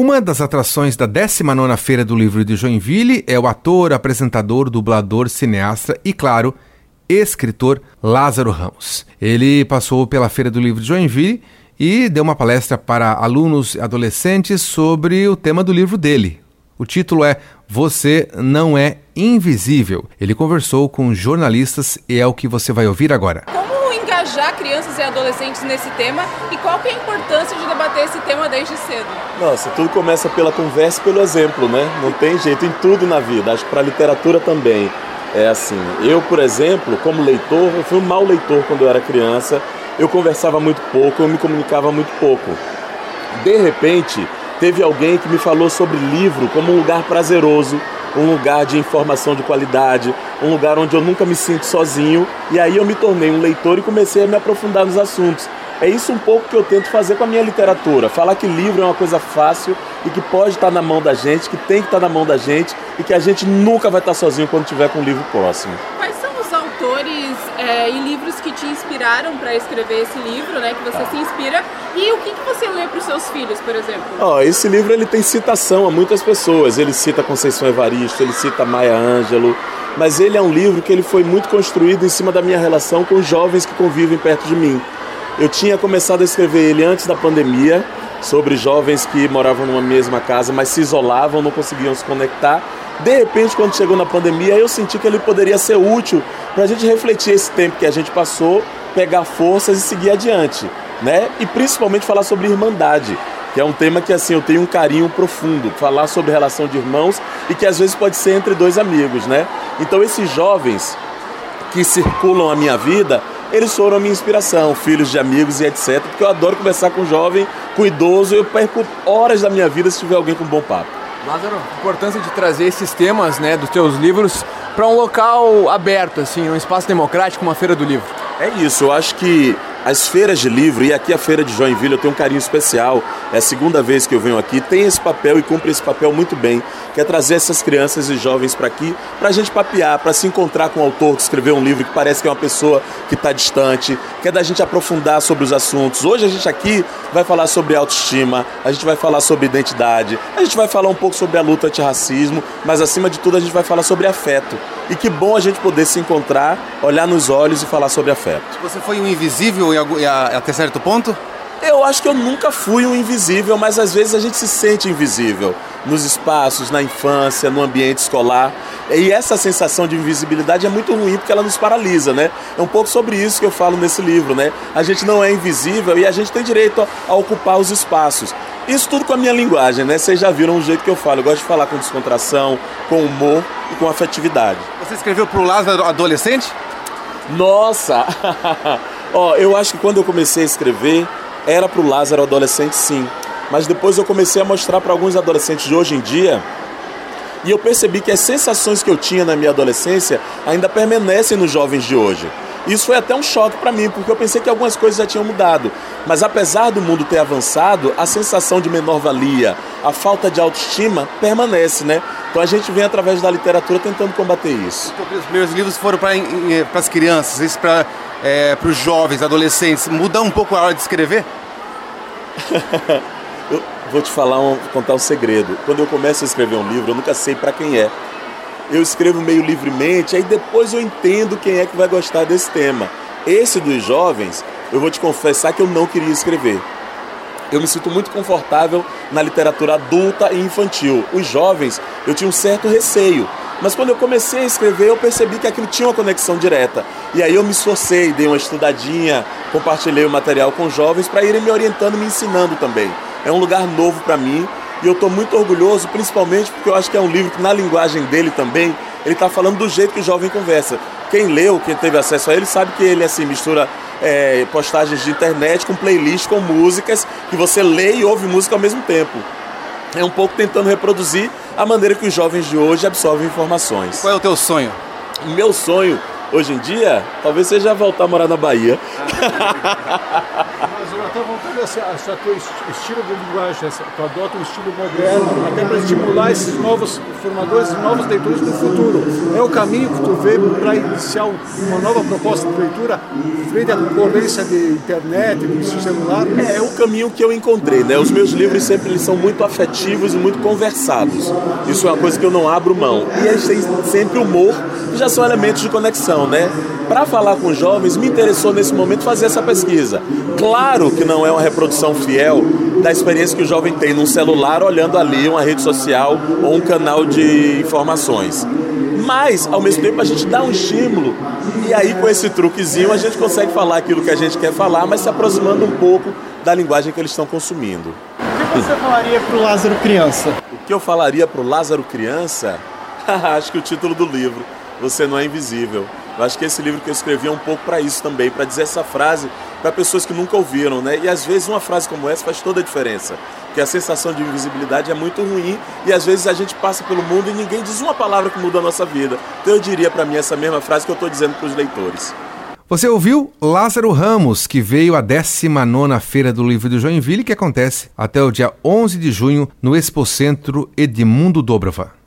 Uma das atrações da 19ª Feira do Livro de Joinville é o ator, apresentador, dublador, cineasta e, claro, escritor Lázaro Ramos. Ele passou pela Feira do Livro de Joinville e deu uma palestra para alunos e adolescentes sobre o tema do livro dele. O título é Você Não É Invisível. Ele conversou com jornalistas e é o que você vai ouvir agora. Engajar crianças e adolescentes nesse tema e qual que é a importância de debater esse tema desde cedo? Nossa, tudo começa pela conversa e pelo exemplo, né? Não tem jeito em tudo na vida. Acho que para a literatura também é assim. Eu, por exemplo, como leitor, eu fui um mau leitor quando eu era criança. Eu conversava muito pouco, eu me comunicava muito pouco. De repente, teve alguém que me falou sobre livro como um lugar prazeroso, um lugar de informação de qualidade, um lugar onde eu nunca me sinto sozinho. E aí eu me tornei um leitor e comecei a me aprofundar nos assuntos. É isso um pouco que eu tento fazer com a minha literatura. Falar que livro é uma coisa fácil e que pode estar na mão da gente, que tem que estar na mão da gente e que a gente nunca vai estar sozinho quando tiver com um livro próximo. Autores é, e livros que te inspiraram para escrever esse livro, né? Que você se inspira e o que, que você lê para os seus filhos, por exemplo? Oh, esse livro ele tem citação a muitas pessoas. Ele cita Conceição Evaristo, ele cita Maya Angelou, mas ele é um livro que ele foi muito construído em cima da minha relação com os jovens que convivem perto de mim. Eu tinha começado a escrever ele antes da pandemia, sobre jovens que moravam numa mesma casa, mas se isolavam, não conseguiam se conectar. De repente, quando chegou na pandemia, eu senti que ele poderia ser útil para a gente refletir esse tempo que a gente passou, pegar forças e seguir adiante, né? E principalmente falar sobre irmandade, que é um tema que assim eu tenho um carinho profundo, falar sobre relação de irmãos e que às vezes pode ser entre dois amigos, né? Então esses jovens que circulam a minha vida, eles foram a minha inspiração, filhos de amigos e etc. Porque eu adoro conversar com jovem, com idoso, eu perco horas da minha vida se tiver alguém com bom papo. Lázaro, a importância de trazer esses temas né, dos teus livros para um local aberto, assim, um espaço democrático, uma feira do livro. É isso, eu acho que as feiras de livro, e aqui a Feira de Joinville eu tenho um carinho especial, é a segunda vez que eu venho aqui, tem esse papel e cumpre esse papel muito bem, que é trazer essas crianças e jovens para aqui, para a gente papear, para se encontrar com um autor que escreveu um livro que parece que é uma pessoa que está distante, que é da gente aprofundar sobre os assuntos. Hoje a gente aqui vai falar sobre autoestima, a gente vai falar sobre identidade, a gente vai falar um pouco sobre a luta antirracismo, mas acima de tudo a gente vai falar sobre afeto. E que bom a gente poder se encontrar, olhar nos olhos e falar sobre afeto. Você foi um invisível até certo ponto? Eu acho que eu nunca fui um invisível, mas às vezes a gente se sente invisível nos espaços, na infância, no ambiente escolar. E essa sensação de invisibilidade é muito ruim porque ela nos paralisa, né? É um pouco sobre isso que eu falo nesse livro, né? A gente não é invisível e a gente tem direito a, ocupar os espaços. Isso tudo com a minha linguagem, né? Vocês já viram o jeito que eu falo. Eu gosto de falar com descontração, com humor e com afetividade. Você escreveu pro Lázaro adolescente? Nossa! Ó, eu acho que quando eu comecei a escrever, era pro Lázaro adolescente sim. Mas depois eu comecei a mostrar para alguns adolescentes de hoje em dia e eu percebi que as sensações que eu tinha na minha adolescência ainda permanecem nos jovens de hoje. Isso foi até um choque para mim, porque eu pensei que algumas coisas já tinham mudado. Mas apesar do mundo ter avançado, a sensação de menor-valia, a falta de autoestima permanece, né? Então a gente vem através da literatura tentando combater isso. Os primeiros livros foram para as crianças, isso para é, os jovens, adolescentes. Mudar um pouco a hora de escrever? eu vou te falar, um, contar um segredo. Quando eu começo a escrever um livro, eu nunca sei para quem é eu escrevo meio livremente, aí depois eu entendo quem é que vai gostar desse tema. Esse dos jovens, eu vou te confessar que eu não queria escrever. Eu me sinto muito confortável na literatura adulta e infantil. Os jovens, eu tinha um certo receio. Mas quando eu comecei a escrever, eu percebi que aquilo tinha uma conexão direta. E aí eu me esforcei, dei uma estudadinha, compartilhei o material com jovens para irem me orientando, me ensinando também. É um lugar novo para mim e eu estou muito orgulhoso, principalmente porque eu acho que é um livro que, na linguagem dele também, ele está falando do jeito que o jovem conversa. Quem leu, quem teve acesso a ele, sabe que ele assim mistura é, postagens de internet com playlist, com músicas, que você lê e ouve música ao mesmo tempo. É um pouco tentando reproduzir a maneira que os jovens de hoje absorvem informações. Qual é o teu sonho? Meu sonho, hoje em dia, talvez seja voltar a morar na Bahia. Mas até voltando essa, essa teu estilo de linguagem, essa, tu adota um estilo moderno, até para estimular esses novos formadores novos leitores do futuro. É o caminho que tu vê para iniciar uma nova proposta de leitura frente à concorrência de internet, de celular? É, é o caminho que eu encontrei, né? Os meus livros sempre eles são muito afetivos e muito conversados. Isso é uma coisa que eu não abro mão. E eles têm sempre humor, que já são elementos de conexão, né? Para falar com jovens, me interessou nesse momento fazer essa pesquisa. Claro que não é uma reprodução fiel da experiência que o jovem tem num celular olhando ali uma rede social ou um canal de informações. Mas, ao mesmo tempo, a gente dá um estímulo e aí, com esse truquezinho, a gente consegue falar aquilo que a gente quer falar, mas se aproximando um pouco da linguagem que eles estão consumindo. O que você falaria para o Lázaro criança? O que eu falaria para o Lázaro criança? Acho que o título do livro, Você Não é Invisível. Eu acho que esse livro que eu escrevi é um pouco para isso também, para dizer essa frase para pessoas que nunca ouviram, né? E às vezes uma frase como essa faz toda a diferença, porque a sensação de invisibilidade é muito ruim e às vezes a gente passa pelo mundo e ninguém diz uma palavra que muda a nossa vida. Então eu diria para mim essa mesma frase que eu estou dizendo para os leitores. Você ouviu Lázaro Ramos, que veio à 19ª Feira do Livro de Joinville, que acontece até o dia 11 de junho no Expocentro Edmundo Dobrova.